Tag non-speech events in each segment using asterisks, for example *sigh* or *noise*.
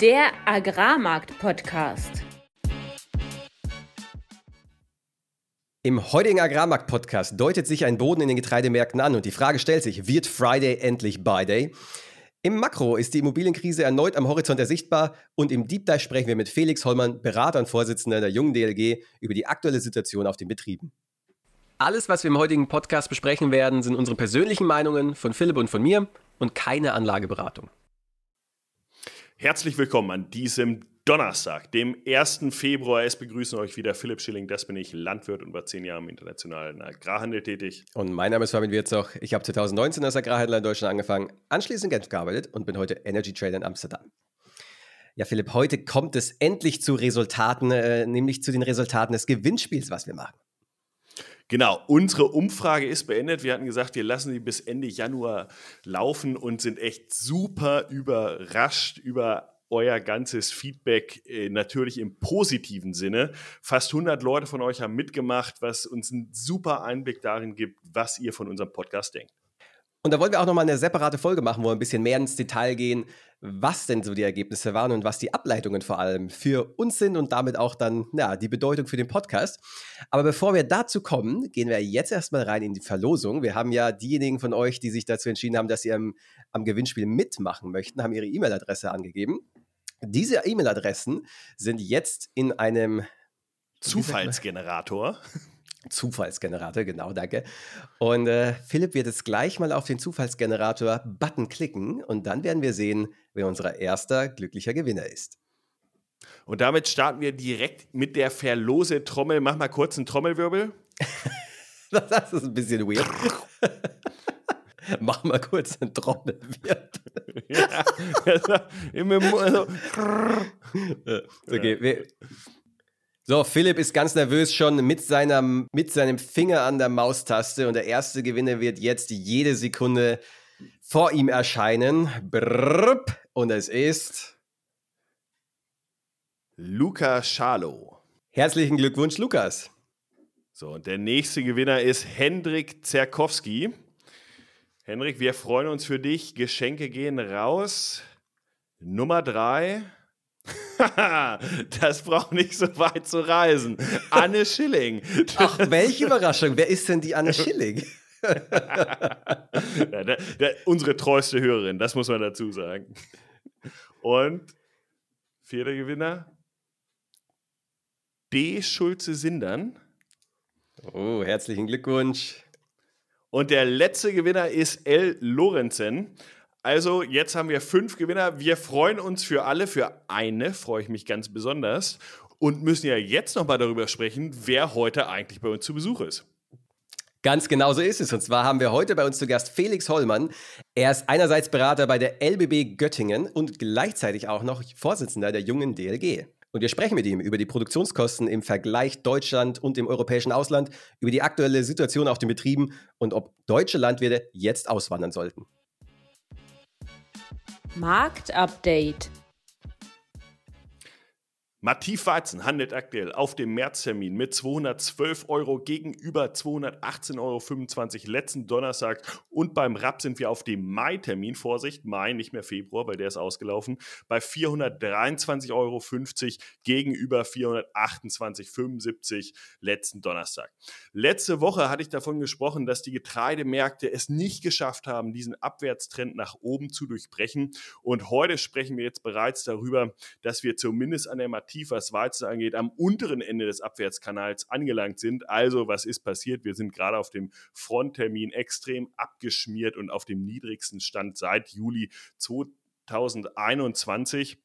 Der Agrarmarkt-Podcast. Im heutigen Agrarmarkt-Podcast deutet sich ein Boden in den Getreidemärkten an und die Frage stellt sich, wird Friday endlich Buy Day? Im Makro ist die Immobilienkrise erneut am Horizont ersichtbar und im Deep Dive sprechen wir mit Felix Hollmann, Berater und Vorsitzender der jungen DLG, über die aktuelle Situation auf den Betrieben. Alles, was wir im heutigen Podcast besprechen werden, sind unsere persönlichen Meinungen von Philipp und von mir und keine Anlageberatung. Herzlich willkommen an diesem Donnerstag, dem 1. Februar. Es begrüßen euch wieder Philipp Schilling, das bin ich, Landwirt und war zehn Jahre im internationalen Agrarhandel tätig. Und mein Name ist Fabian Wirzoch. Ich habe 2019 als Agrarhändler in Deutschland angefangen, anschließend in Genf gearbeitet und bin heute Energy Trader in Amsterdam. Ja, Philipp, heute kommt es endlich zu Resultaten, äh, nämlich zu den Resultaten des Gewinnspiels, was wir machen. Genau, unsere Umfrage ist beendet. Wir hatten gesagt, wir lassen sie bis Ende Januar laufen und sind echt super überrascht über euer ganzes Feedback, äh, natürlich im positiven Sinne. Fast 100 Leute von euch haben mitgemacht, was uns einen super Einblick darin gibt, was ihr von unserem Podcast denkt. Und da wollen wir auch nochmal eine separate Folge machen, wo wir ein bisschen mehr ins Detail gehen, was denn so die Ergebnisse waren und was die Ableitungen vor allem für uns sind und damit auch dann ja, die Bedeutung für den Podcast. Aber bevor wir dazu kommen, gehen wir jetzt erstmal rein in die Verlosung. Wir haben ja diejenigen von euch, die sich dazu entschieden haben, dass sie am, am Gewinnspiel mitmachen möchten, haben ihre E-Mail-Adresse angegeben. Diese E-Mail-Adressen sind jetzt in einem Zufallsgenerator. Zufallsgenerator, genau, danke. Und äh, Philipp wird jetzt gleich mal auf den Zufallsgenerator-Button klicken und dann werden wir sehen, wer unser erster glücklicher Gewinner ist. Und damit starten wir direkt mit der Verlose-Trommel. Mach mal kurz einen Trommelwirbel. *laughs* das ist ein bisschen weird. *laughs* Mach mal kurz einen Trommelwirbel. *laughs* ja, also, also, okay, wir, so, Philipp ist ganz nervös schon mit, seiner, mit seinem Finger an der Maustaste und der erste Gewinner wird jetzt jede Sekunde vor ihm erscheinen. Brrrp, und es ist Luca Schalow. Herzlichen Glückwunsch, Lukas. So, und der nächste Gewinner ist Hendrik Zerkowski. Hendrik, wir freuen uns für dich. Geschenke gehen raus. Nummer drei. *laughs* das braucht nicht so weit zu reisen. Anne Schilling. Ach, welche Überraschung. Wer ist denn die Anne *laughs* Schilling? *laughs* ja, der, der, unsere treueste Hörerin, das muss man dazu sagen. Und vierter Gewinner, D. Schulze-Sindern. Oh, herzlichen Glückwunsch. Und der letzte Gewinner ist L. Lorenzen. Also, jetzt haben wir fünf Gewinner. Wir freuen uns für alle. Für eine freue ich mich ganz besonders. Und müssen ja jetzt nochmal darüber sprechen, wer heute eigentlich bei uns zu Besuch ist. Ganz genau so ist es. Und zwar haben wir heute bei uns zu Gast Felix Hollmann. Er ist einerseits Berater bei der LBB Göttingen und gleichzeitig auch noch Vorsitzender der jungen DLG. Und wir sprechen mit ihm über die Produktionskosten im Vergleich Deutschland und im europäischen Ausland, über die aktuelle Situation auf den Betrieben und ob deutsche Landwirte jetzt auswandern sollten. Marktupdate Mativ Weizen handelt aktuell auf dem Märztermin mit 212 Euro gegenüber 218,25 Euro letzten Donnerstag. Und beim Raps sind wir auf dem Mai-Termin, Vorsicht, Mai, nicht mehr Februar, weil der ist ausgelaufen, bei 423,50 Euro gegenüber 428,75 Euro letzten Donnerstag. Letzte Woche hatte ich davon gesprochen, dass die Getreidemärkte es nicht geschafft haben, diesen Abwärtstrend nach oben zu durchbrechen. Und heute sprechen wir jetzt bereits darüber, dass wir zumindest an der Mativ tief, was Weizen angeht, am unteren Ende des Abwärtskanals angelangt sind. Also, was ist passiert? Wir sind gerade auf dem Fronttermin extrem abgeschmiert und auf dem niedrigsten Stand seit Juli 2021.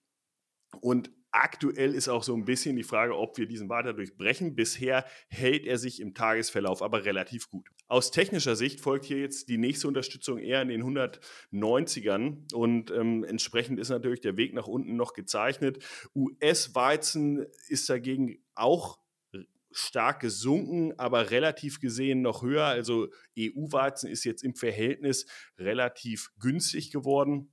Und Aktuell ist auch so ein bisschen die Frage, ob wir diesen weiter durchbrechen. Bisher hält er sich im Tagesverlauf aber relativ gut. Aus technischer Sicht folgt hier jetzt die nächste Unterstützung eher in den 190ern und ähm, entsprechend ist natürlich der Weg nach unten noch gezeichnet. US-Weizen ist dagegen auch stark gesunken, aber relativ gesehen noch höher. Also EU-Weizen ist jetzt im Verhältnis relativ günstig geworden.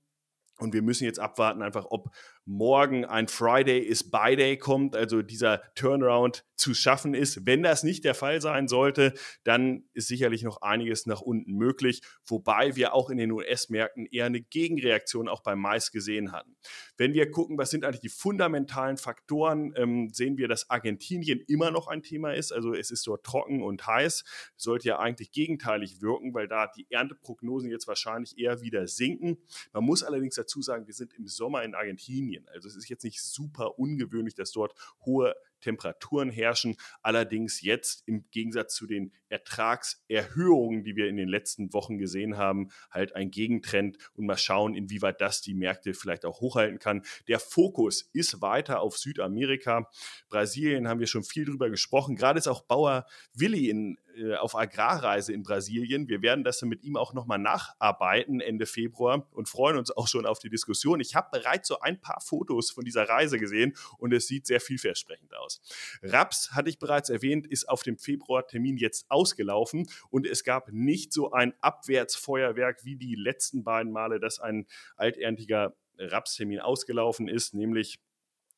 Und wir müssen jetzt abwarten, einfach, ob morgen ein Friday is Buy Day kommt, also dieser Turnaround zu schaffen ist. Wenn das nicht der Fall sein sollte, dann ist sicherlich noch einiges nach unten möglich, wobei wir auch in den US-Märkten eher eine Gegenreaktion auch beim Mais gesehen hatten. Wenn wir gucken, was sind eigentlich die fundamentalen Faktoren, ähm, sehen wir, dass Argentinien immer noch ein Thema ist. Also es ist dort trocken und heiß, sollte ja eigentlich gegenteilig wirken, weil da die Ernteprognosen jetzt wahrscheinlich eher wieder sinken. Man muss allerdings dazu sagen, wir sind im Sommer in Argentinien. Also es ist jetzt nicht super ungewöhnlich, dass dort hohe Temperaturen herrschen. Allerdings jetzt im Gegensatz zu den Ertragserhöhungen, die wir in den letzten Wochen gesehen haben, halt ein Gegentrend und mal schauen, inwieweit das die Märkte vielleicht auch hochhalten kann. Der Fokus ist weiter auf Südamerika. Brasilien haben wir schon viel drüber gesprochen. Gerade ist auch Bauer Willi in, äh, auf Agrarreise in Brasilien. Wir werden das mit ihm auch nochmal nacharbeiten Ende Februar und freuen uns auch schon auf die Diskussion. Ich habe bereits so ein paar Fotos von dieser Reise gesehen und es sieht sehr vielversprechend aus. Raps, hatte ich bereits erwähnt, ist auf dem Februartermin jetzt ausgelaufen und es gab nicht so ein Abwärtsfeuerwerk wie die letzten beiden Male, dass ein alterntiger Rapstermin ausgelaufen ist, nämlich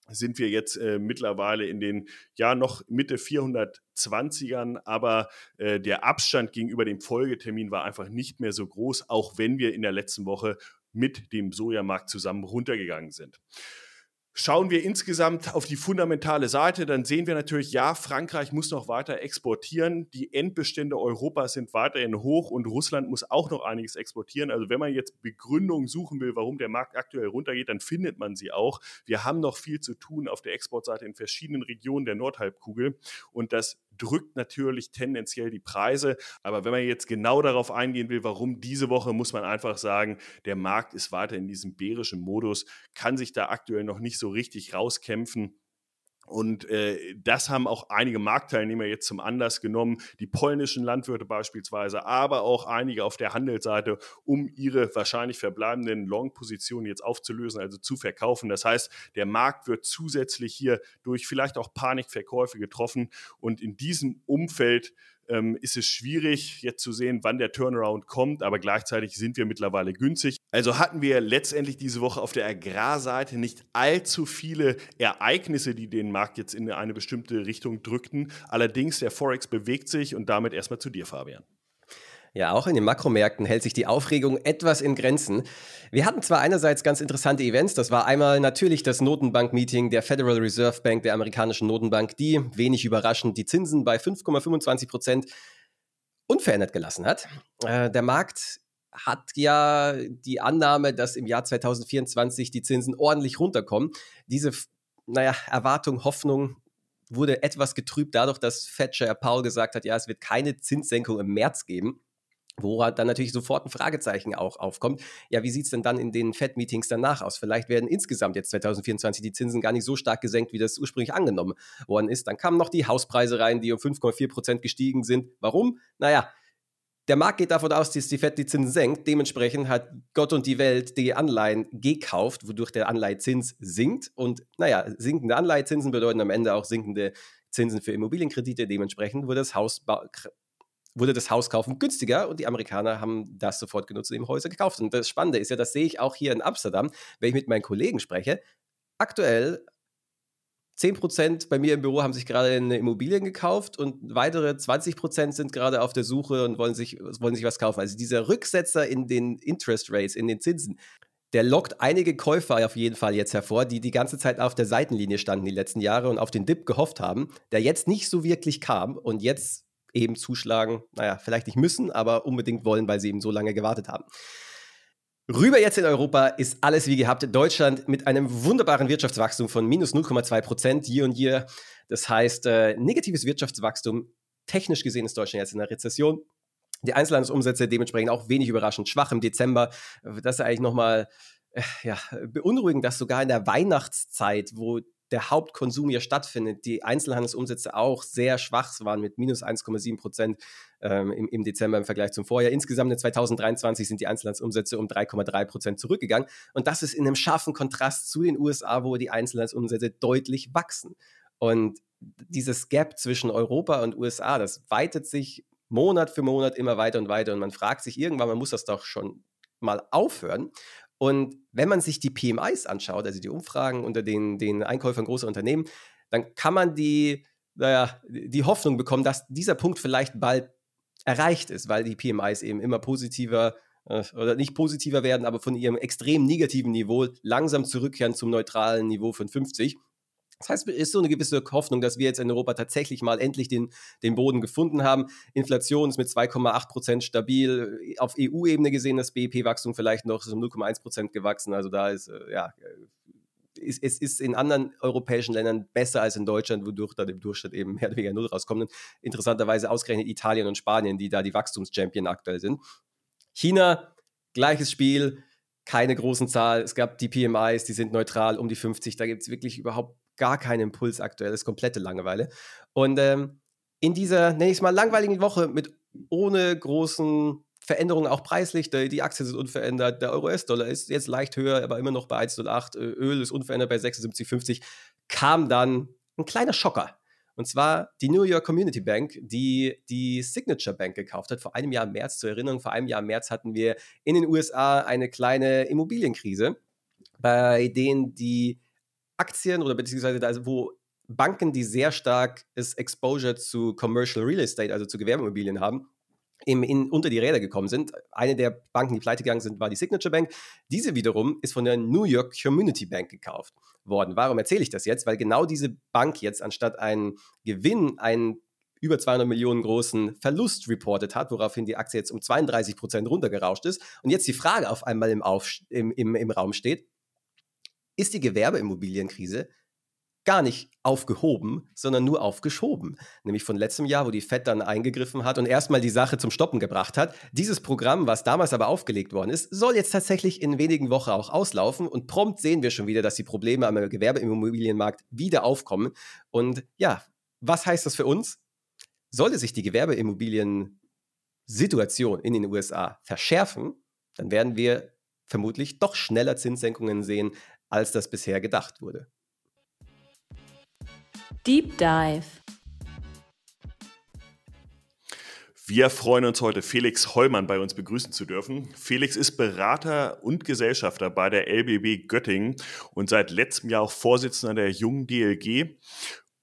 sind wir jetzt äh, mittlerweile in den, ja, noch Mitte 420ern, aber äh, der Abstand gegenüber dem Folgetermin war einfach nicht mehr so groß, auch wenn wir in der letzten Woche mit dem Sojamarkt zusammen runtergegangen sind. Schauen wir insgesamt auf die fundamentale Seite, dann sehen wir natürlich, ja, Frankreich muss noch weiter exportieren. Die Endbestände Europas sind weiterhin hoch und Russland muss auch noch einiges exportieren. Also wenn man jetzt Begründungen suchen will, warum der Markt aktuell runtergeht, dann findet man sie auch. Wir haben noch viel zu tun auf der Exportseite in verschiedenen Regionen der Nordhalbkugel und das drückt natürlich tendenziell die Preise. Aber wenn man jetzt genau darauf eingehen will, warum diese Woche, muss man einfach sagen, der Markt ist weiter in diesem bärischen Modus, kann sich da aktuell noch nicht so richtig rauskämpfen. Und äh, das haben auch einige Marktteilnehmer jetzt zum Anlass genommen, die polnischen Landwirte beispielsweise, aber auch einige auf der Handelsseite, um ihre wahrscheinlich verbleibenden Long-Positionen jetzt aufzulösen, also zu verkaufen. Das heißt, der Markt wird zusätzlich hier durch vielleicht auch Panikverkäufe getroffen. Und in diesem Umfeld ähm, ist es schwierig, jetzt zu sehen, wann der Turnaround kommt, aber gleichzeitig sind wir mittlerweile günstig. Also hatten wir letztendlich diese Woche auf der Agrarseite nicht allzu viele Ereignisse, die den Markt jetzt in eine bestimmte Richtung drückten. Allerdings, der Forex bewegt sich und damit erstmal zu dir, Fabian. Ja, auch in den Makromärkten hält sich die Aufregung etwas in Grenzen. Wir hatten zwar einerseits ganz interessante Events, das war einmal natürlich das Notenbank-Meeting der Federal Reserve Bank, der amerikanischen Notenbank, die wenig überraschend die Zinsen bei 5,25 Prozent unverändert gelassen hat. Äh, der Markt hat ja die Annahme, dass im Jahr 2024 die Zinsen ordentlich runterkommen. Diese, naja, Erwartung, Hoffnung wurde etwas getrübt dadurch, dass Chair Paul gesagt hat, ja, es wird keine Zinssenkung im März geben. Wo dann natürlich sofort ein Fragezeichen auch aufkommt. Ja, wie sieht es denn dann in den Fed-Meetings danach aus? Vielleicht werden insgesamt jetzt 2024 die Zinsen gar nicht so stark gesenkt, wie das ursprünglich angenommen worden ist. Dann kamen noch die Hauspreise rein, die um 5,4 Prozent gestiegen sind. Warum? Naja, der Markt geht davon aus, dass die Fed die Zinsen senkt. Dementsprechend hat Gott und die Welt die Anleihen gekauft, wodurch der Anleihezins sinkt. Und naja, sinkende Anleihezinsen bedeuten am Ende auch sinkende Zinsen für Immobilienkredite. Dementsprechend wurde das Hausbau wurde das Hauskaufen günstiger und die Amerikaner haben das sofort genutzt und eben Häuser gekauft. Und das Spannende ist ja, das sehe ich auch hier in Amsterdam, wenn ich mit meinen Kollegen spreche. Aktuell 10% bei mir im Büro haben sich gerade eine Immobilien gekauft und weitere 20% sind gerade auf der Suche und wollen sich, wollen sich was kaufen. Also dieser Rücksetzer in den Interest Rates, in den Zinsen, der lockt einige Käufer auf jeden Fall jetzt hervor, die die ganze Zeit auf der Seitenlinie standen die letzten Jahre und auf den Dip gehofft haben, der jetzt nicht so wirklich kam und jetzt eben zuschlagen, naja, vielleicht nicht müssen, aber unbedingt wollen, weil sie eben so lange gewartet haben. Rüber jetzt in Europa ist alles wie gehabt. Deutschland mit einem wunderbaren Wirtschaftswachstum von minus 0,2 Prozent year on year. Das heißt, äh, negatives Wirtschaftswachstum. Technisch gesehen ist Deutschland jetzt in einer Rezession. Die Einzelhandelsumsätze dementsprechend auch wenig überraschend schwach im Dezember. Das ist eigentlich nochmal äh, ja, beunruhigend, dass sogar in der Weihnachtszeit, wo der Hauptkonsum hier stattfindet, die Einzelhandelsumsätze auch sehr schwach waren mit minus 1,7 Prozent ähm, im, im, Dezember im Vergleich zum Vorjahr. Insgesamt in 2023 sind die Einzelhandelsumsätze um 3,3 Prozent zurückgegangen. Und das ist in einem scharfen Kontrast zu den USA, wo die Einzelhandelsumsätze deutlich wachsen. Und dieses Gap zwischen Europa und USA, das weitet sich Monat für Monat immer weiter und weiter. Und man fragt sich irgendwann, man muss das doch schon mal aufhören. Und wenn man sich die PMIs anschaut, also die Umfragen unter den, den Einkäufern großer Unternehmen, dann kann man die, naja, die Hoffnung bekommen, dass dieser Punkt vielleicht bald erreicht ist, weil die PMIs eben immer positiver äh, oder nicht positiver werden, aber von ihrem extrem negativen Niveau langsam zurückkehren zum neutralen Niveau von 50. Das heißt, es ist so eine gewisse Hoffnung, dass wir jetzt in Europa tatsächlich mal endlich den, den Boden gefunden haben. Inflation ist mit 2,8 Prozent stabil. Auf EU-Ebene gesehen das BIP-Wachstum vielleicht noch um 0,1 Prozent gewachsen. Also da ist, äh, ja, es ist, ist in anderen europäischen Ländern besser als in Deutschland, wodurch dann im Durchschnitt eben mehr oder weniger null rauskommt. Und interessanterweise ausgerechnet Italien und Spanien, die da die Wachstumschampion aktuell sind. China, gleiches Spiel, keine großen Zahl. Es gab die PMIs, die sind neutral um die 50. Da gibt es wirklich überhaupt gar keinen Impuls aktuell. Das ist komplette Langeweile. Und ähm, in dieser, nenne ich es mal, langweiligen Woche mit ohne großen Veränderungen auch preislich. Die Aktien sind unverändert. Der Euro-US-Dollar ist jetzt leicht höher, aber immer noch bei 1,08. Öl ist unverändert bei 76,50. Kam dann ein kleiner Schocker. Und zwar die New York Community Bank, die die Signature Bank gekauft hat. Vor einem Jahr im März, zur Erinnerung, vor einem Jahr im März hatten wir in den USA eine kleine Immobilienkrise, bei denen die Aktien oder beziehungsweise da, wo Banken, die sehr stark das Exposure zu Commercial Real Estate, also zu Gewerbeimmobilien haben, in, in, unter die Räder gekommen sind. Eine der Banken, die pleite gegangen sind, war die Signature Bank. Diese wiederum ist von der New York Community Bank gekauft worden. Warum erzähle ich das jetzt? Weil genau diese Bank jetzt anstatt einen Gewinn, einen über 200 Millionen großen Verlust reportet hat, woraufhin die Aktie jetzt um 32 Prozent runtergerauscht ist. Und jetzt die Frage auf einmal im, auf, im, im, im Raum steht, ist die Gewerbeimmobilienkrise gar nicht aufgehoben, sondern nur aufgeschoben. Nämlich von letztem Jahr, wo die FED dann eingegriffen hat und erstmal die Sache zum Stoppen gebracht hat. Dieses Programm, was damals aber aufgelegt worden ist, soll jetzt tatsächlich in wenigen Wochen auch auslaufen und prompt sehen wir schon wieder, dass die Probleme am Gewerbeimmobilienmarkt wieder aufkommen. Und ja, was heißt das für uns? Sollte sich die Gewerbeimmobilien-Situation in den USA verschärfen, dann werden wir vermutlich doch schneller Zinssenkungen sehen, als das bisher gedacht wurde. Deep Dive. Wir freuen uns heute, Felix Hollmann bei uns begrüßen zu dürfen. Felix ist Berater und Gesellschafter bei der LBB Göttingen und seit letztem Jahr auch Vorsitzender der Jungen DLG.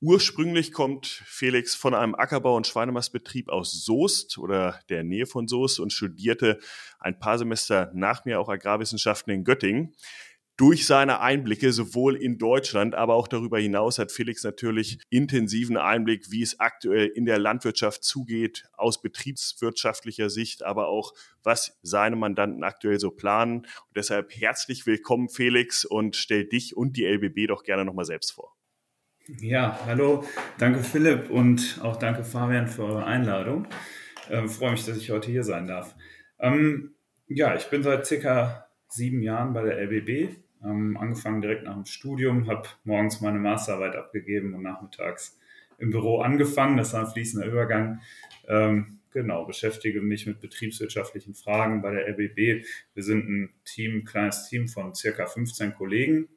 Ursprünglich kommt Felix von einem Ackerbau- und Schweinemastbetrieb aus Soest oder der Nähe von Soest und studierte ein paar Semester nach mir auch Agrarwissenschaften in Göttingen durch seine Einblicke sowohl in Deutschland, aber auch darüber hinaus hat Felix natürlich intensiven Einblick, wie es aktuell in der Landwirtschaft zugeht, aus betriebswirtschaftlicher Sicht, aber auch was seine Mandanten aktuell so planen. Und deshalb herzlich willkommen, Felix, und stell dich und die LBB doch gerne nochmal selbst vor. Ja, hallo, danke Philipp und auch danke Fabian für eure Einladung. Ähm, freue mich, dass ich heute hier sein darf. Ähm, ja, ich bin seit circa sieben Jahren bei der LBB, ähm, angefangen direkt nach dem Studium, habe morgens meine Masterarbeit abgegeben und nachmittags im Büro angefangen. Das war ein fließender Übergang. Ähm, genau, beschäftige mich mit betriebswirtschaftlichen Fragen bei der LBB. Wir sind ein Team, kleines Team von circa 15 Kollegen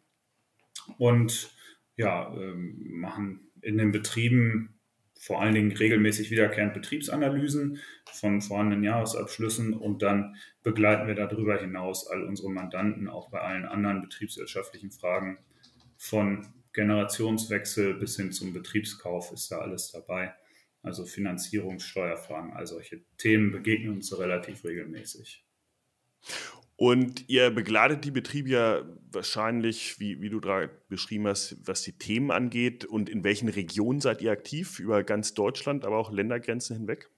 und ja, ähm, machen in den Betrieben vor allen Dingen regelmäßig wiederkehrend Betriebsanalysen von vorhandenen Jahresabschlüssen und dann begleiten wir darüber hinaus all unsere Mandanten auch bei allen anderen betriebswirtschaftlichen Fragen von Generationswechsel bis hin zum Betriebskauf ist da alles dabei. Also Finanzierungssteuerfragen, all solche Themen begegnen uns relativ regelmäßig. Und ihr begleitet die Betriebe ja wahrscheinlich, wie, wie du gerade beschrieben hast, was die Themen angeht. Und in welchen Regionen seid ihr aktiv? Über ganz Deutschland, aber auch Ländergrenzen hinweg?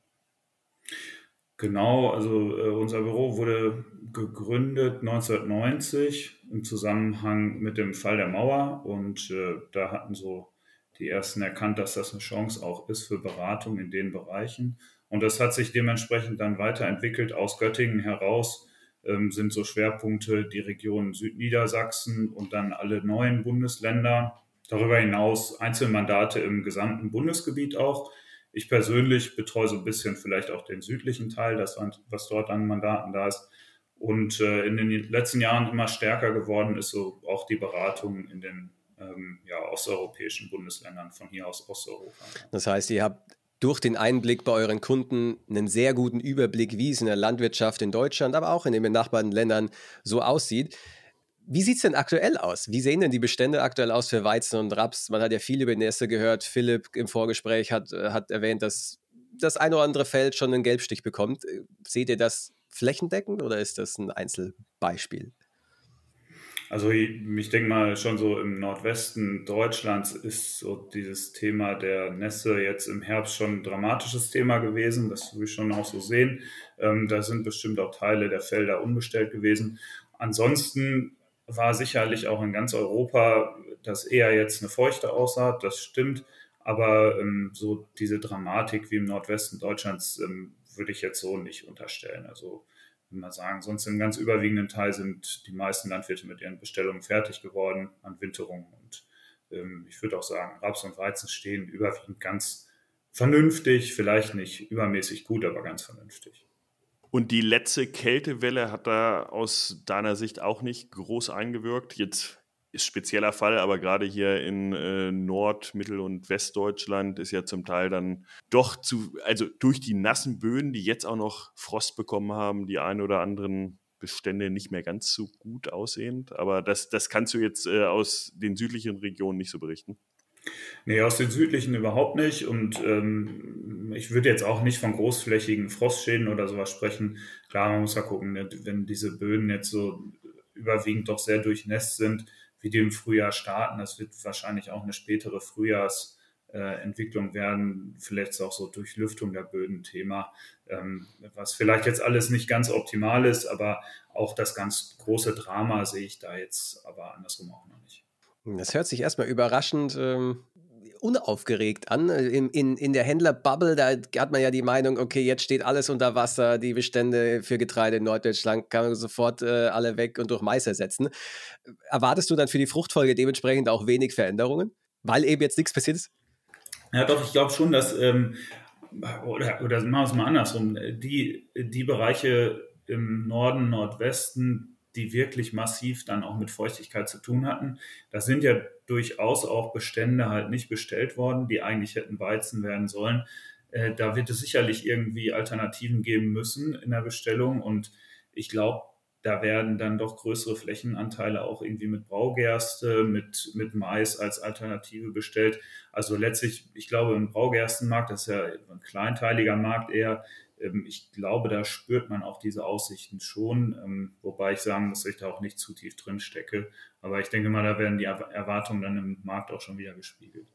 Genau, also äh, unser Büro wurde gegründet 1990 im Zusammenhang mit dem Fall der Mauer. Und äh, da hatten so die Ersten erkannt, dass das eine Chance auch ist für Beratung in den Bereichen. Und das hat sich dementsprechend dann weiterentwickelt aus Göttingen heraus ähm, sind so Schwerpunkte die Region Südniedersachsen und dann alle neuen Bundesländer. Darüber hinaus Einzelmandate im gesamten Bundesgebiet auch. Ich persönlich betreue so ein bisschen vielleicht auch den südlichen Teil, das, was dort an Mandaten da ist. Und äh, in den letzten Jahren immer stärker geworden ist so auch die Beratung in den ähm, ja, osteuropäischen Bundesländern, von hier aus Osteuropa. Das heißt, ihr habt durch den Einblick bei euren Kunden einen sehr guten Überblick, wie es in der Landwirtschaft in Deutschland, aber auch in den benachbarten Ländern so aussieht. Wie sieht es denn aktuell aus? Wie sehen denn die Bestände aktuell aus für Weizen und Raps? Man hat ja viel über die Nässe gehört. Philipp im Vorgespräch hat, äh, hat erwähnt, dass das ein oder andere Feld schon einen Gelbstich bekommt. Seht ihr das flächendeckend oder ist das ein Einzelbeispiel? Also ich, ich denke mal schon so im Nordwesten Deutschlands ist so dieses Thema der Nässe jetzt im Herbst schon ein dramatisches Thema gewesen. Das würde ich schon auch so sehen. Ähm, da sind bestimmt auch Teile der Felder unbestellt gewesen. Ansonsten war sicherlich auch in ganz Europa das eher jetzt eine feuchte Aussaat, das stimmt. Aber ähm, so diese Dramatik wie im Nordwesten Deutschlands ähm, würde ich jetzt so nicht unterstellen. Also würde mal sagen, sonst im ganz überwiegenden Teil sind die meisten Landwirte mit ihren Bestellungen fertig geworden an Winterung. Und ähm, ich würde auch sagen, Raps und Weizen stehen überwiegend ganz vernünftig, vielleicht nicht übermäßig gut, aber ganz vernünftig. Und die letzte Kältewelle hat da aus deiner Sicht auch nicht groß eingewirkt. Jetzt ist spezieller Fall, aber gerade hier in äh, Nord-, Mittel- und Westdeutschland ist ja zum Teil dann doch zu, also durch die nassen Böden, die jetzt auch noch Frost bekommen haben, die ein oder anderen Bestände nicht mehr ganz so gut aussehend. Aber das, das kannst du jetzt äh, aus den südlichen Regionen nicht so berichten. Nee, aus den südlichen überhaupt nicht. Und ähm, ich würde jetzt auch nicht von großflächigen Frostschäden oder sowas sprechen. Klar, man muss ja gucken, ne, wenn diese Böden jetzt so überwiegend doch sehr durchnässt sind, wie die im Frühjahr starten. Das wird wahrscheinlich auch eine spätere Frühjahrsentwicklung werden. Vielleicht ist auch so Durchlüftung der Böden Thema, ähm, was vielleicht jetzt alles nicht ganz optimal ist, aber auch das ganz große Drama sehe ich da jetzt aber andersrum auch noch nicht. Das hört sich erstmal überraschend ähm, unaufgeregt an. In, in, in der Händlerbubble, da hat man ja die Meinung, okay, jetzt steht alles unter Wasser, die Bestände für Getreide in Norddeutschland kann man sofort äh, alle weg und durch Mais ersetzen. Erwartest du dann für die Fruchtfolge dementsprechend auch wenig Veränderungen, weil eben jetzt nichts passiert ist? Ja, doch, ich glaube schon, dass, ähm, oder, oder machen wir es mal andersrum, die, die Bereiche im Norden, Nordwesten, die wirklich massiv dann auch mit Feuchtigkeit zu tun hatten. Da sind ja durchaus auch Bestände halt nicht bestellt worden, die eigentlich hätten Weizen werden sollen. Äh, da wird es sicherlich irgendwie Alternativen geben müssen in der Bestellung und ich glaube, da werden dann doch größere Flächenanteile auch irgendwie mit Braugerste, mit, mit Mais als Alternative bestellt. Also letztlich, ich glaube, im Braugerstenmarkt, das ist ja ein kleinteiliger Markt eher, ich glaube, da spürt man auch diese Aussichten schon, ähm, wobei ich sagen muss, dass ich da auch nicht zu tief drin stecke. Aber ich denke mal, da werden die Erwartungen dann im Markt auch schon wieder gespiegelt.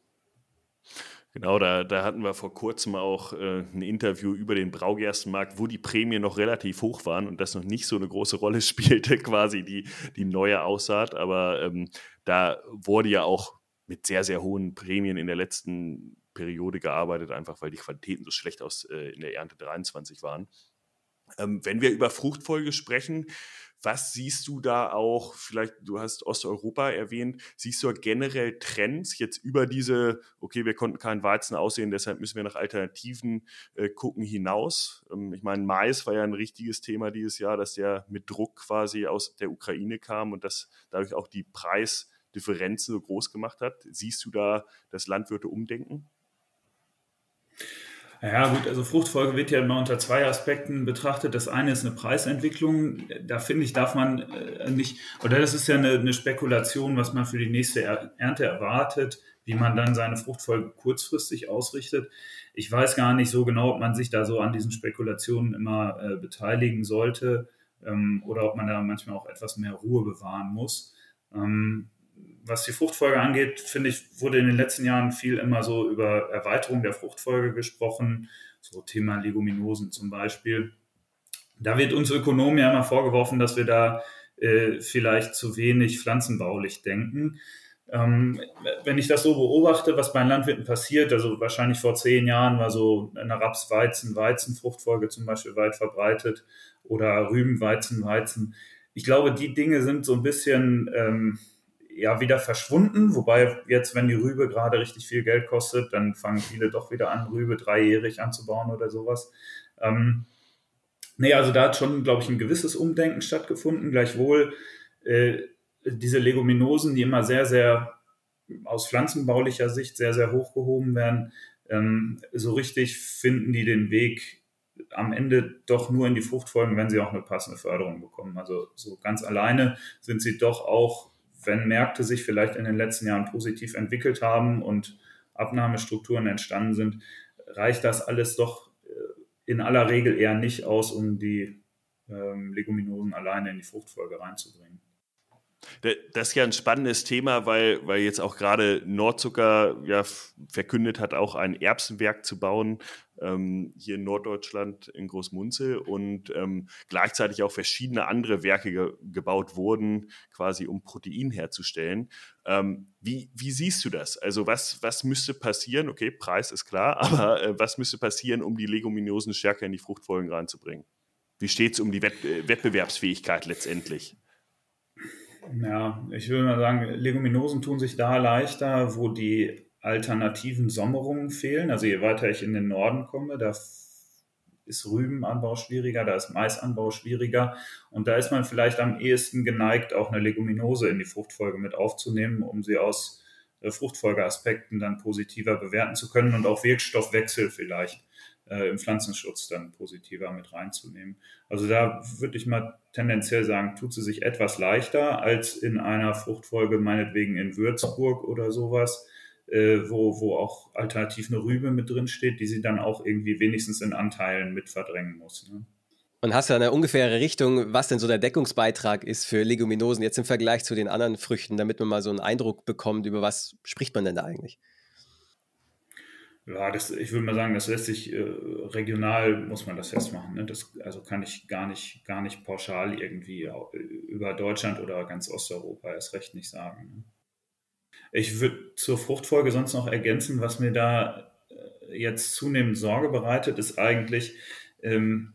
Genau, da, da hatten wir vor kurzem auch äh, ein Interview über den Braugerstenmarkt, wo die Prämien noch relativ hoch waren und das noch nicht so eine große Rolle *laughs* spielte, quasi die, die neue Aussaat. Aber ähm, da wurde ja auch mit sehr, sehr hohen Prämien in der letzten Periode gearbeitet, einfach weil die Qualitäten so schlecht aus äh, in der Ernte 23 waren. Ähm, wenn wir über Fruchtfolge sprechen, was siehst du da auch, vielleicht, du hast Osteuropa erwähnt, siehst du generell Trends jetzt über diese, okay, wir konnten keinen Weizen aussehen, deshalb müssen wir nach Alternativen äh, gucken hinaus? Ähm, ich meine, Mais war ja ein richtiges Thema dieses Jahr, dass der mit Druck quasi aus der Ukraine kam und dass dadurch auch die Preisdifferenzen so groß gemacht hat. Siehst du da, dass Landwirte umdenken? Ja gut, also Fruchtfolge wird ja immer unter zwei Aspekten betrachtet. Das eine ist eine Preisentwicklung. Da finde ich, darf man äh, nicht, oder das ist ja eine, eine, Spekulation, was man für die nächste Ernte erwartet, wie man dann seine Fruchtfolge kurzfristig ausrichtet. Ich weiß gar nicht so genau, ob man sich da so an diesen Spekulationen immer äh, beteiligen sollte ähm, oder ob man da manchmal auch etwas mehr Ruhe bewahren muss. Ähm, was die Fruchtfolge angeht, finde ich, wurde in den letzten Jahren viel immer so über Erweiterung der Fruchtfolge gesprochen, so Thema Leguminosen zum Beispiel. Da wird uns Ökonomen ja immer vorgeworfen, dass wir da äh, vielleicht zu wenig pflanzenbaulich denken. Ähm, wenn ich das so beobachte, was bei Landwirten passiert, also wahrscheinlich vor zehn Jahren war so eine Raps-Weizen-Weizen-Fruchtfolge zum Beispiel weit verbreitet oder Rüben-Weizen-Weizen. Ich glaube, die Dinge sind so ein bisschen ähm, ja wieder verschwunden. Wobei jetzt, wenn die Rübe gerade richtig viel Geld kostet, dann fangen viele doch wieder an, Rübe dreijährig anzubauen oder sowas. Ähm, nee, also da hat schon, glaube ich, ein gewisses Umdenken stattgefunden. Gleichwohl äh, diese Leguminosen, die immer sehr, sehr aus pflanzenbaulicher Sicht sehr, sehr hochgehoben werden, ähm, so richtig finden die den Weg am Ende doch nur in die Fruchtfolgen, wenn sie auch eine passende Förderung bekommen. Also so ganz alleine sind sie doch auch, wenn Märkte sich vielleicht in den letzten Jahren positiv entwickelt haben und Abnahmestrukturen entstanden sind, reicht das alles doch äh, in aller Regel eher nicht aus, um die ähm, Leguminosen alleine in die Fruchtfolge reinzubringen. Das ist ja ein spannendes Thema, weil, weil jetzt auch gerade Nordzucker ja verkündet hat, auch ein Erbsenwerk zu bauen, ähm, hier in Norddeutschland in Großmunzel und ähm, gleichzeitig auch verschiedene andere Werke ge gebaut wurden, quasi um Protein herzustellen. Ähm, wie, wie siehst du das? Also was, was müsste passieren? Okay, Preis ist klar, *laughs* aber äh, was müsste passieren, um die Leguminosen stärker in die Fruchtfolgen reinzubringen? Wie steht es um die Wett äh, Wettbewerbsfähigkeit letztendlich? Ja, ich würde mal sagen, Leguminosen tun sich da leichter, wo die alternativen Sommerungen fehlen. Also je weiter ich in den Norden komme, da ist Rübenanbau schwieriger, da ist Maisanbau schwieriger und da ist man vielleicht am ehesten geneigt, auch eine Leguminose in die Fruchtfolge mit aufzunehmen, um sie aus äh, Fruchtfolgeaspekten dann positiver bewerten zu können und auch Wirkstoffwechsel vielleicht äh, im Pflanzenschutz dann positiver mit reinzunehmen. Also da würde ich mal tendenziell sagen, tut sie sich etwas leichter als in einer Fruchtfolge meinetwegen in Würzburg oder sowas, äh, wo, wo auch alternativ eine Rübe mit drin steht, die sie dann auch irgendwie wenigstens in Anteilen mit verdrängen muss. Ne? Und hast du eine ungefähre Richtung, was denn so der Deckungsbeitrag ist für Leguminosen jetzt im Vergleich zu den anderen Früchten, damit man mal so einen Eindruck bekommt, über was spricht man denn da eigentlich? Ja, das, ich würde mal sagen, das lässt sich äh, regional, muss man das festmachen. Ne? Das, also kann ich gar nicht, gar nicht pauschal irgendwie über Deutschland oder ganz Osteuropa erst recht nicht sagen. Ne? Ich würde zur Fruchtfolge sonst noch ergänzen, was mir da äh, jetzt zunehmend Sorge bereitet, ist eigentlich, ähm,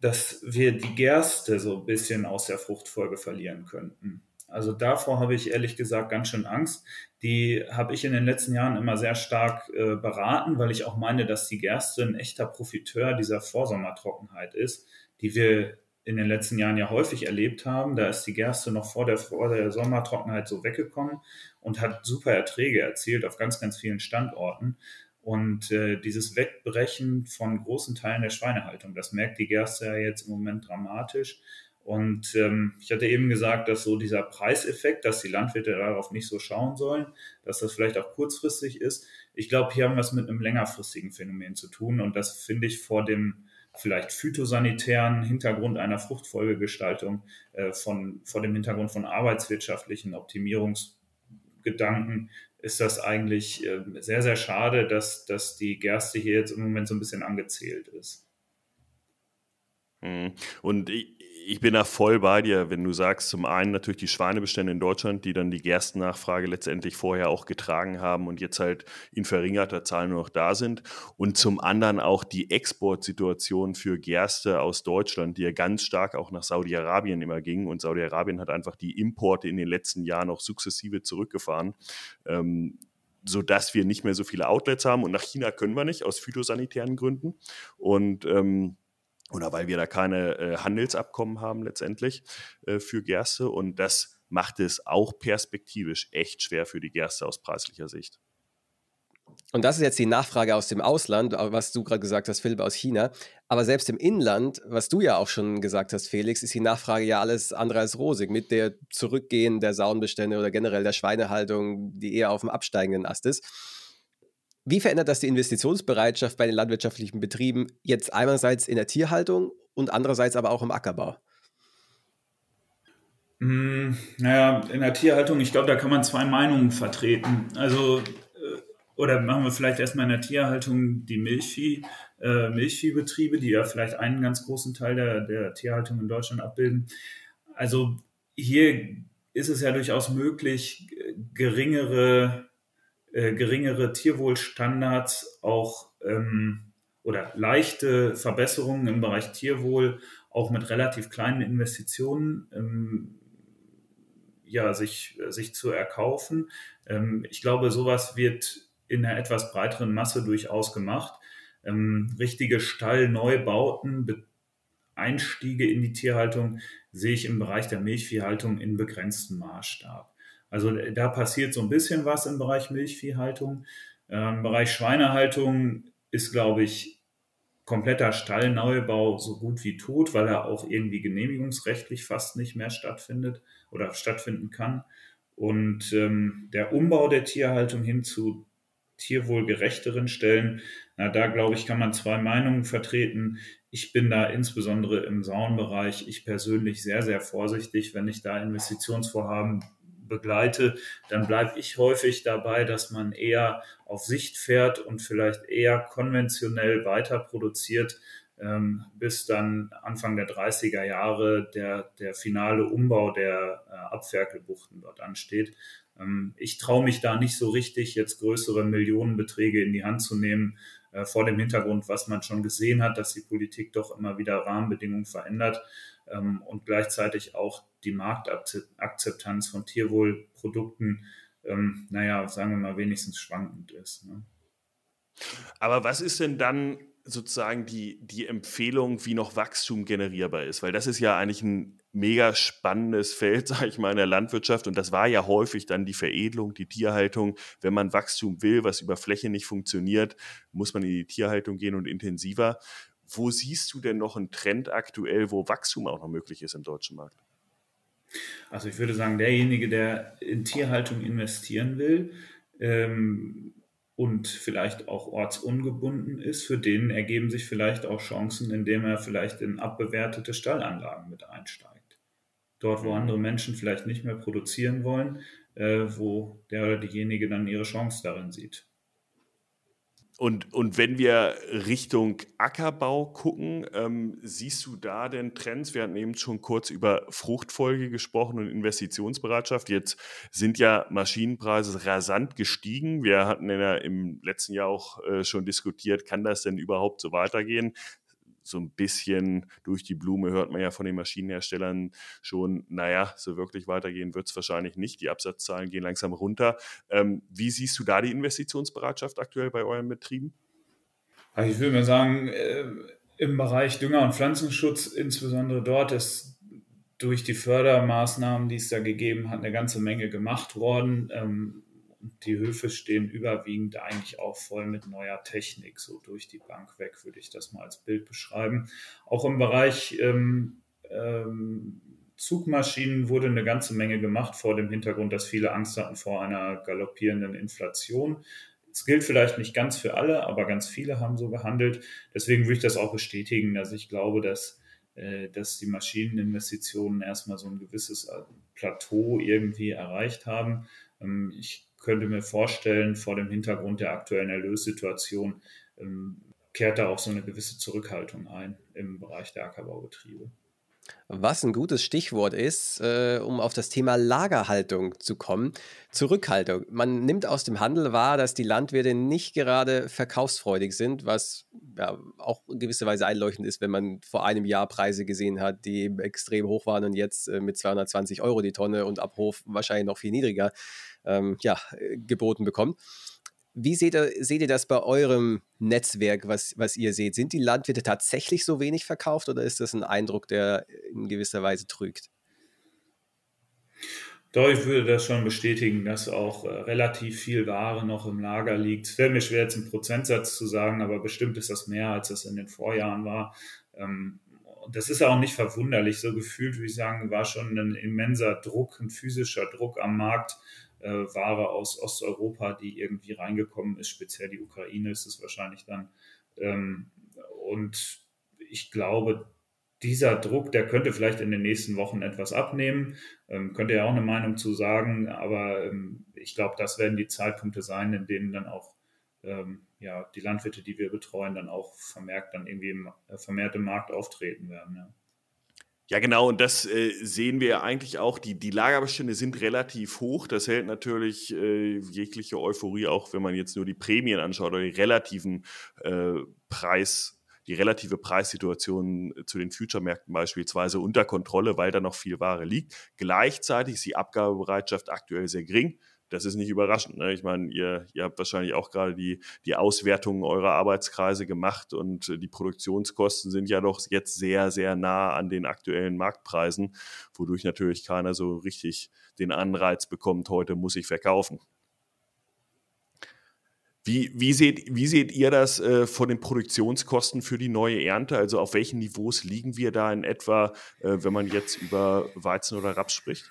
dass wir die Gerste so ein bisschen aus der Fruchtfolge verlieren könnten. Also davor habe ich ehrlich gesagt ganz schön Angst. Die habe ich in den letzten Jahren immer sehr stark äh, beraten, weil ich auch meine, dass die Gerste ein echter Profiteur dieser Vorsommertrockenheit ist, die wir in den letzten Jahren ja häufig erlebt haben. Da ist die Gerste noch vor der, vor der Sommertrockenheit so weggekommen und hat super Erträge erzielt auf ganz, ganz vielen Standorten. Und äh, dieses Wegbrechen von großen Teilen der Schweinehaltung, das merkt die Gerste ja jetzt im Moment dramatisch. Und ähm, ich hatte eben gesagt, dass so dieser Preiseffekt, dass die Landwirte darauf nicht so schauen sollen, dass das vielleicht auch kurzfristig ist. Ich glaube, hier haben wir es mit einem längerfristigen Phänomen zu tun. Und das finde ich vor dem vielleicht phytosanitären Hintergrund einer Fruchtfolgegestaltung, äh, von, vor dem Hintergrund von arbeitswirtschaftlichen Optimierungsgedanken, ist das eigentlich äh, sehr, sehr schade, dass, dass die Gerste hier jetzt im Moment so ein bisschen angezählt ist. Mhm. Und ich, bin da voll bei dir, wenn du sagst, zum einen natürlich die Schweinebestände in Deutschland, die dann die Gerstennachfrage letztendlich vorher auch getragen haben und jetzt halt in verringerter Zahl nur noch da sind. Und zum anderen auch die Exportsituation für Gerste aus Deutschland, die ja ganz stark auch nach Saudi-Arabien immer ging. Und Saudi-Arabien hat einfach die Importe in den letzten Jahren auch sukzessive zurückgefahren. Ähm, sodass wir nicht mehr so viele Outlets haben. Und nach China können wir nicht, aus phytosanitären Gründen. Und ähm, oder weil wir da keine äh, Handelsabkommen haben letztendlich äh, für Gerste. Und das macht es auch perspektivisch echt schwer für die Gerste aus preislicher Sicht. Und das ist jetzt die Nachfrage aus dem Ausland, was du gerade gesagt hast, Philipp, aus China. Aber selbst im Inland, was du ja auch schon gesagt hast, Felix, ist die Nachfrage ja alles andere als rosig. Mit der Zurückgehen der Sauenbestände oder generell der Schweinehaltung, die eher auf dem absteigenden Ast ist. Wie verändert das die Investitionsbereitschaft bei den landwirtschaftlichen Betrieben jetzt einerseits in der Tierhaltung und andererseits aber auch im Ackerbau? Hm, naja, in der Tierhaltung, ich glaube, da kann man zwei Meinungen vertreten. Also, äh, oder machen wir vielleicht erstmal in der Tierhaltung die Milchvieh, äh, Milchviehbetriebe, die ja vielleicht einen ganz großen Teil der, der Tierhaltung in Deutschland abbilden. Also hier ist es ja durchaus möglich, geringere äh, geringere Tierwohlstandards auch ähm, oder leichte Verbesserungen im Bereich Tierwohl auch mit relativ kleinen Investitionen ähm, ja, sich, sich zu erkaufen. Ähm, ich glaube, sowas wird in einer etwas breiteren Masse durchaus gemacht. Ähm, richtige Stallneubauten, Einstiege in die Tierhaltung sehe ich im Bereich der Milchviehhaltung in begrenztem Maßstab. Also äh, da passiert so ein bisschen was im Bereich Milchviehhaltung. Im Bereich Schweinehaltung ist, glaube ich, kompletter Stallneubau so gut wie tot, weil er auch irgendwie genehmigungsrechtlich fast nicht mehr stattfindet oder stattfinden kann. Und ähm, der Umbau der Tierhaltung hin zu tierwohlgerechteren Stellen, na, da glaube ich, kann man zwei Meinungen vertreten. Ich bin da insbesondere im Saunbereich, ich persönlich sehr, sehr vorsichtig, wenn ich da Investitionsvorhaben begleite, dann bleibe ich häufig dabei, dass man eher auf Sicht fährt und vielleicht eher konventionell weiter produziert, ähm, bis dann Anfang der 30er Jahre der, der finale Umbau der äh, Abferkelbuchten dort ansteht. Ähm, ich traue mich da nicht so richtig, jetzt größere Millionenbeträge in die Hand zu nehmen, äh, vor dem Hintergrund, was man schon gesehen hat, dass die Politik doch immer wieder Rahmenbedingungen verändert ähm, und gleichzeitig auch die Marktakzeptanz von Tierwohlprodukten, ähm, naja, sagen wir mal, wenigstens schwankend ist. Ne? Aber was ist denn dann sozusagen die, die Empfehlung, wie noch Wachstum generierbar ist? Weil das ist ja eigentlich ein mega spannendes Feld, *laughs* sage ich mal, in der Landwirtschaft. Und das war ja häufig dann die Veredelung, die Tierhaltung. Wenn man Wachstum will, was über Fläche nicht funktioniert, muss man in die Tierhaltung gehen und intensiver. Wo siehst du denn noch einen Trend aktuell, wo Wachstum auch noch möglich ist im deutschen Markt? Also ich würde sagen, derjenige, der in Tierhaltung investieren will ähm, und vielleicht auch ortsungebunden ist, für den ergeben sich vielleicht auch Chancen, indem er vielleicht in abbewertete Stallanlagen mit einsteigt. Dort, wo mhm. andere Menschen vielleicht nicht mehr produzieren wollen, äh, wo der oder diejenige dann ihre Chance darin sieht. Und, und wenn wir Richtung Ackerbau gucken, ähm, siehst du da denn Trends? Wir hatten eben schon kurz über Fruchtfolge gesprochen und Investitionsbereitschaft. Jetzt sind ja Maschinenpreise rasant gestiegen. Wir hatten ja im letzten Jahr auch äh, schon diskutiert, kann das denn überhaupt so weitergehen? So ein bisschen durch die Blume hört man ja von den Maschinenherstellern schon, naja, so wirklich weitergehen wird es wahrscheinlich nicht. Die Absatzzahlen gehen langsam runter. Ähm, wie siehst du da die Investitionsbereitschaft aktuell bei euren Betrieben? Also ich würde mal sagen, äh, im Bereich Dünger- und Pflanzenschutz, insbesondere dort, ist durch die Fördermaßnahmen, die es da gegeben hat, eine ganze Menge gemacht worden. Ähm, die Höfe stehen überwiegend eigentlich auch voll mit neuer Technik, so durch die Bank weg, würde ich das mal als Bild beschreiben. Auch im Bereich ähm, ähm, Zugmaschinen wurde eine ganze Menge gemacht vor dem Hintergrund, dass viele Angst hatten vor einer galoppierenden Inflation. Es gilt vielleicht nicht ganz für alle, aber ganz viele haben so gehandelt. Deswegen würde ich das auch bestätigen, dass ich glaube, dass, äh, dass die Maschineninvestitionen erstmal so ein gewisses äh, Plateau irgendwie erreicht haben. Ähm, ich könnte mir vorstellen, vor dem Hintergrund der aktuellen Erlössituation ähm, kehrt da auch so eine gewisse Zurückhaltung ein im Bereich der Ackerbaubetriebe. Was ein gutes Stichwort ist, äh, um auf das Thema Lagerhaltung zu kommen. Zurückhaltung. Man nimmt aus dem Handel wahr, dass die Landwirte nicht gerade verkaufsfreudig sind, was ja, auch in gewisser Weise einleuchtend ist, wenn man vor einem Jahr Preise gesehen hat, die extrem hoch waren und jetzt äh, mit 220 Euro die Tonne und ab Hof wahrscheinlich noch viel niedriger ähm, ja, geboten bekommt. Wie seht ihr, seht ihr das bei eurem Netzwerk, was, was ihr seht? Sind die Landwirte tatsächlich so wenig verkauft oder ist das ein Eindruck, der in gewisser Weise trügt? Doch, ich würde das schon bestätigen, dass auch äh, relativ viel Ware noch im Lager liegt. Es wäre mir schwer, jetzt einen Prozentsatz zu sagen, aber bestimmt ist das mehr, als das in den Vorjahren war. Ähm, das ist auch nicht verwunderlich. So gefühlt, würde ich sagen, war schon ein immenser Druck, ein physischer Druck am Markt, äh, Ware aus Osteuropa, die irgendwie reingekommen ist, speziell die Ukraine ist es wahrscheinlich dann. Ähm, und ich glaube, dieser Druck, der könnte vielleicht in den nächsten Wochen etwas abnehmen. Ähm, könnte ja auch eine Meinung zu sagen, aber ähm, ich glaube, das werden die Zeitpunkte sein, in denen dann auch ähm, ja, die Landwirte, die wir betreuen, dann auch vermerkt dann irgendwie im, äh, vermehrt im Markt auftreten werden. Ja. Ja, genau, und das äh, sehen wir eigentlich auch. Die, die Lagerbestände sind relativ hoch. Das hält natürlich äh, jegliche Euphorie, auch wenn man jetzt nur die Prämien anschaut oder die relativen äh, Preis, die relative Preissituation zu den Future-Märkten beispielsweise unter Kontrolle, weil da noch viel Ware liegt. Gleichzeitig ist die Abgabebereitschaft aktuell sehr gering das ist nicht überraschend. Ne? Ich meine, ihr, ihr habt wahrscheinlich auch gerade die, die Auswertungen eurer Arbeitskreise gemacht und äh, die Produktionskosten sind ja doch jetzt sehr, sehr nah an den aktuellen Marktpreisen, wodurch natürlich keiner so richtig den Anreiz bekommt, heute muss ich verkaufen. Wie, wie, seht, wie seht ihr das äh, von den Produktionskosten für die neue Ernte? Also auf welchen Niveaus liegen wir da in etwa, äh, wenn man jetzt über Weizen oder Raps spricht?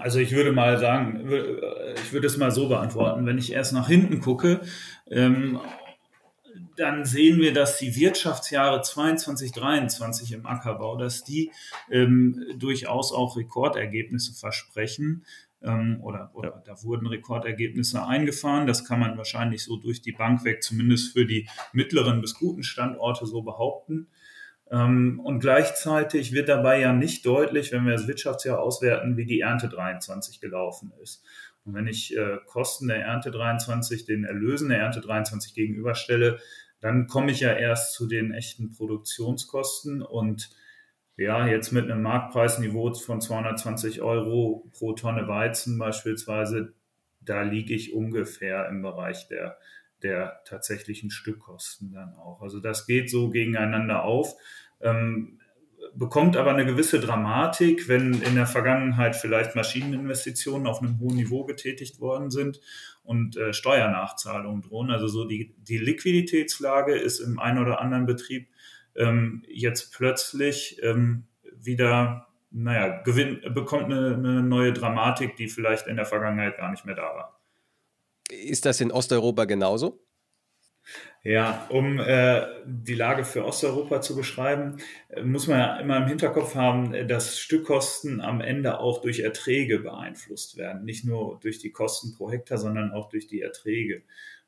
Also ich würde mal sagen, ich würde es mal so beantworten. Wenn ich erst nach hinten gucke, ähm, dann sehen wir, dass die Wirtschaftsjahre 22, 23 im Ackerbau, dass die ähm, durchaus auch Rekordergebnisse versprechen. Ähm, oder oder da wurden Rekordergebnisse eingefahren. Das kann man wahrscheinlich so durch die Bank weg, zumindest für die mittleren bis guten Standorte so behaupten. Ähm, und gleichzeitig wird dabei ja nicht deutlich, wenn wir das Wirtschaftsjahr auswerten, wie die Ernte 23 gelaufen ist. Und wenn ich äh, Kosten der Ernte 23 den Erlösen der Ernte 23 gegenüberstelle, dann komme ich ja erst zu den echten Produktionskosten und ja, jetzt mit einem Marktpreisniveau von 220 Euro pro Tonne Weizen beispielsweise, da liege ich ungefähr im Bereich der der tatsächlichen Stückkosten dann auch. Also das geht so gegeneinander auf, ähm, bekommt aber eine gewisse Dramatik, wenn in der Vergangenheit vielleicht Maschineninvestitionen auf einem hohen Niveau getätigt worden sind und äh, Steuernachzahlungen drohen. Also so die, die Liquiditätslage ist im einen oder anderen Betrieb ähm, jetzt plötzlich ähm, wieder naja, gewinn, bekommt eine, eine neue Dramatik, die vielleicht in der Vergangenheit gar nicht mehr da war. Ist das in Osteuropa genauso? Ja, um äh, die Lage für Osteuropa zu beschreiben, muss man ja immer im Hinterkopf haben, dass Stückkosten am Ende auch durch Erträge beeinflusst werden. Nicht nur durch die Kosten pro Hektar, sondern auch durch die Erträge.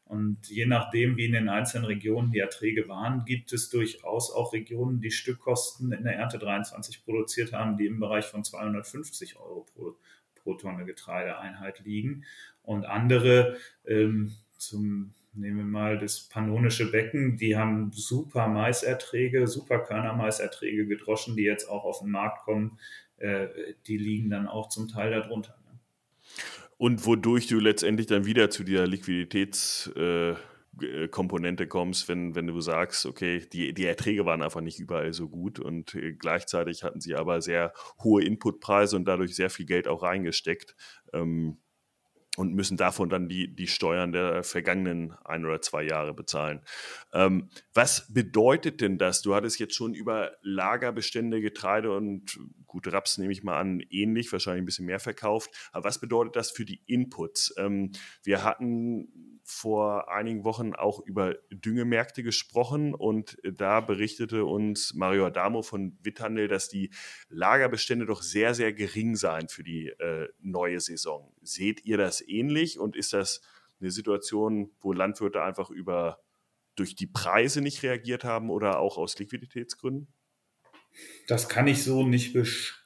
Und je nachdem, wie in den einzelnen Regionen die Erträge waren, gibt es durchaus auch Regionen, die Stückkosten in der Ernte 23 produziert haben, die im Bereich von 250 Euro pro, pro Tonne Getreideeinheit liegen und andere ähm, zum nehmen wir mal das pannonische Becken, die haben super Maiserträge, super Körnermaiserträge gedroschen, die jetzt auch auf den Markt kommen, äh, die liegen dann auch zum Teil darunter. Ne? Und wodurch du letztendlich dann wieder zu dieser Liquiditätskomponente äh, kommst, wenn, wenn du sagst, okay, die, die Erträge waren einfach nicht überall so gut und äh, gleichzeitig hatten sie aber sehr hohe Inputpreise und dadurch sehr viel Geld auch reingesteckt. Ähm, und müssen davon dann die, die Steuern der vergangenen ein oder zwei Jahre bezahlen. Ähm, was bedeutet denn das? Du hattest jetzt schon über Lagerbestände, Getreide und gut, Raps nehme ich mal an, ähnlich, wahrscheinlich ein bisschen mehr verkauft. Aber was bedeutet das für die Inputs? Ähm, wir hatten vor einigen Wochen auch über Düngemärkte gesprochen und da berichtete uns Mario Adamo von Witthandel, dass die Lagerbestände doch sehr, sehr gering seien für die äh, neue Saison. Seht ihr das ähnlich und ist das eine Situation, wo Landwirte einfach über durch die Preise nicht reagiert haben oder auch aus Liquiditätsgründen? Das kann ich so nicht bestätigen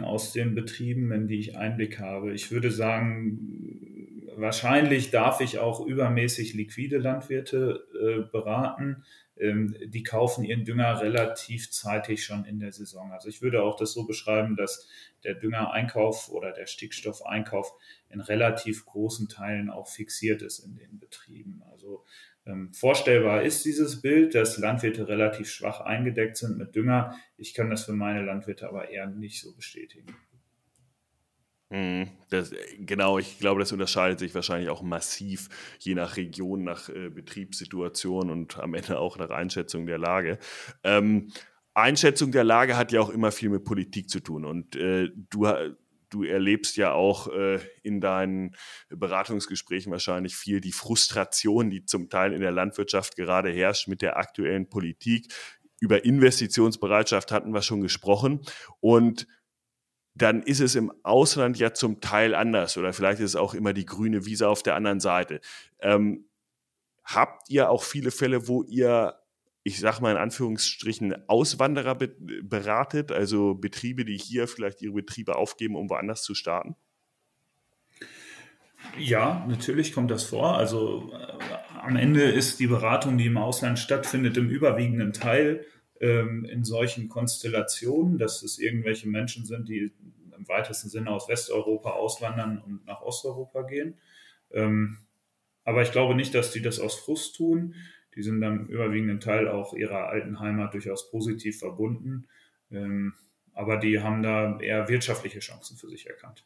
aus den Betrieben, in die ich Einblick habe. Ich würde sagen, wahrscheinlich darf ich auch übermäßig liquide Landwirte äh, beraten. Ähm, die kaufen ihren Dünger relativ zeitig schon in der Saison. Also ich würde auch das so beschreiben, dass der Düngereinkauf oder der Stickstoffeinkauf in relativ großen Teilen auch fixiert ist in den Betrieben. Also vorstellbar ist dieses Bild, dass Landwirte relativ schwach eingedeckt sind mit Dünger. Ich kann das für meine Landwirte aber eher nicht so bestätigen. Mhm. Das, genau, ich glaube, das unterscheidet sich wahrscheinlich auch massiv je nach Region, nach äh, Betriebssituation und am Ende auch nach Einschätzung der Lage. Ähm, Einschätzung der Lage hat ja auch immer viel mit Politik zu tun und äh, du, du erlebst ja auch äh, in deinen Beratungsgesprächen wahrscheinlich viel die Frustration, die zum Teil in der Landwirtschaft gerade herrscht mit der aktuellen Politik. Über Investitionsbereitschaft hatten wir schon gesprochen und dann ist es im Ausland ja zum Teil anders oder vielleicht ist es auch immer die grüne Wiese auf der anderen Seite. Ähm, habt ihr auch viele Fälle, wo ihr, ich sag mal in Anführungsstrichen, Auswanderer be beratet, also Betriebe, die hier vielleicht ihre Betriebe aufgeben, um woanders zu starten? Ja, natürlich kommt das vor. Also äh, am Ende ist die Beratung, die im Ausland stattfindet, im überwiegenden Teil ähm, in solchen Konstellationen, dass es irgendwelche Menschen sind, die im weitesten Sinne aus Westeuropa auswandern und nach Osteuropa gehen. Ähm, aber ich glaube nicht, dass die das aus Frust tun. Die sind dann überwiegenden Teil auch ihrer alten Heimat durchaus positiv verbunden. Ähm, aber die haben da eher wirtschaftliche Chancen für sich erkannt.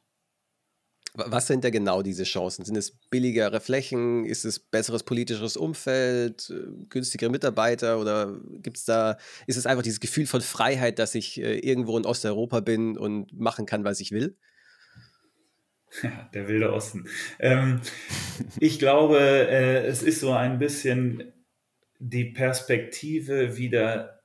Was sind da genau diese Chancen? Sind es billigere Flächen? Ist es besseres politisches Umfeld? Äh, günstigere Mitarbeiter? Oder gibt es da, ist es einfach dieses Gefühl von Freiheit, dass ich äh, irgendwo in Osteuropa bin und machen kann, was ich will? Ja, der wilde Osten. Ähm, ich glaube, äh, es ist so ein bisschen die Perspektive, wieder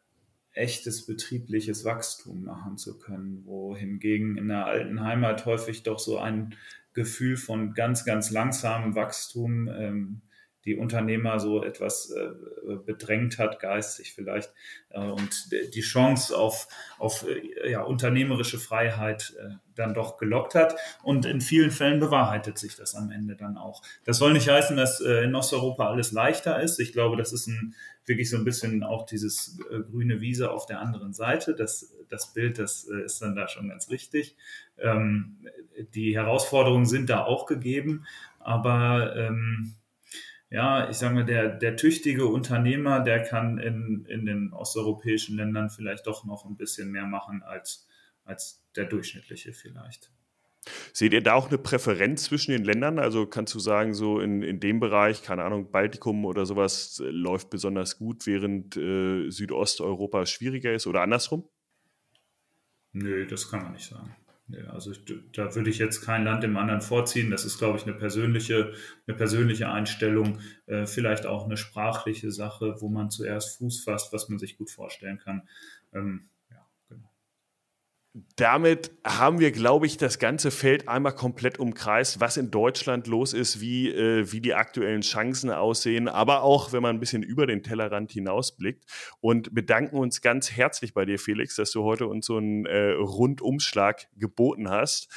echtes betriebliches Wachstum machen zu können, wohingegen in der alten Heimat häufig doch so ein Gefühl von ganz, ganz langsamem Wachstum ähm, die Unternehmer so etwas äh, bedrängt hat, geistig vielleicht, äh, und die Chance auf, auf äh, ja, unternehmerische Freiheit dann doch gelockt hat. Und in vielen Fällen bewahrheitet sich das am Ende dann auch. Das soll nicht heißen, dass in Osteuropa alles leichter ist. Ich glaube, das ist ein, wirklich so ein bisschen auch dieses grüne Wiese auf der anderen Seite. Das, das Bild, das ist dann da schon ganz richtig. Ähm, die Herausforderungen sind da auch gegeben, aber ähm, ja, ich sage mal, der, der tüchtige Unternehmer, der kann in, in den osteuropäischen Ländern vielleicht doch noch ein bisschen mehr machen als, als der durchschnittliche vielleicht. Seht ihr da auch eine Präferenz zwischen den Ländern? Also kannst du sagen, so in, in dem Bereich, keine Ahnung, Baltikum oder sowas läuft besonders gut, während äh, Südosteuropa schwieriger ist oder andersrum? Nö, das kann man nicht sagen. Also da würde ich jetzt kein Land dem anderen vorziehen. Das ist, glaube ich, eine persönliche, eine persönliche Einstellung, äh, vielleicht auch eine sprachliche Sache, wo man zuerst Fuß fasst, was man sich gut vorstellen kann. Ähm, damit haben wir, glaube ich, das ganze Feld einmal komplett umkreist, was in Deutschland los ist, wie, äh, wie die aktuellen Chancen aussehen, aber auch, wenn man ein bisschen über den Tellerrand hinausblickt. Und bedanken uns ganz herzlich bei dir, Felix, dass du heute uns so einen äh, Rundumschlag geboten hast.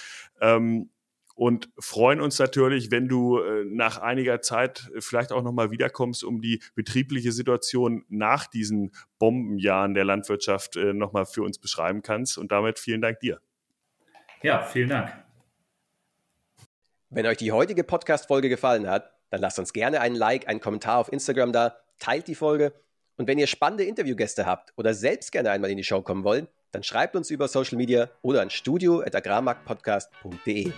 Ähm, und freuen uns natürlich, wenn du äh, nach einiger Zeit vielleicht auch nochmal wiederkommst, um die betriebliche Situation nach diesen Bombenjahren der Landwirtschaft äh, nochmal für uns beschreiben kannst. Und damit vielen Dank dir. Ja, vielen Dank. Wenn euch die heutige Podcast-Folge gefallen hat, dann lasst uns gerne einen Like, einen Kommentar auf Instagram da, teilt die Folge. Und wenn ihr spannende Interviewgäste habt oder selbst gerne einmal in die Show kommen wollt, dann schreibt uns über Social Media oder an studio.agrarmarktpodcast.de.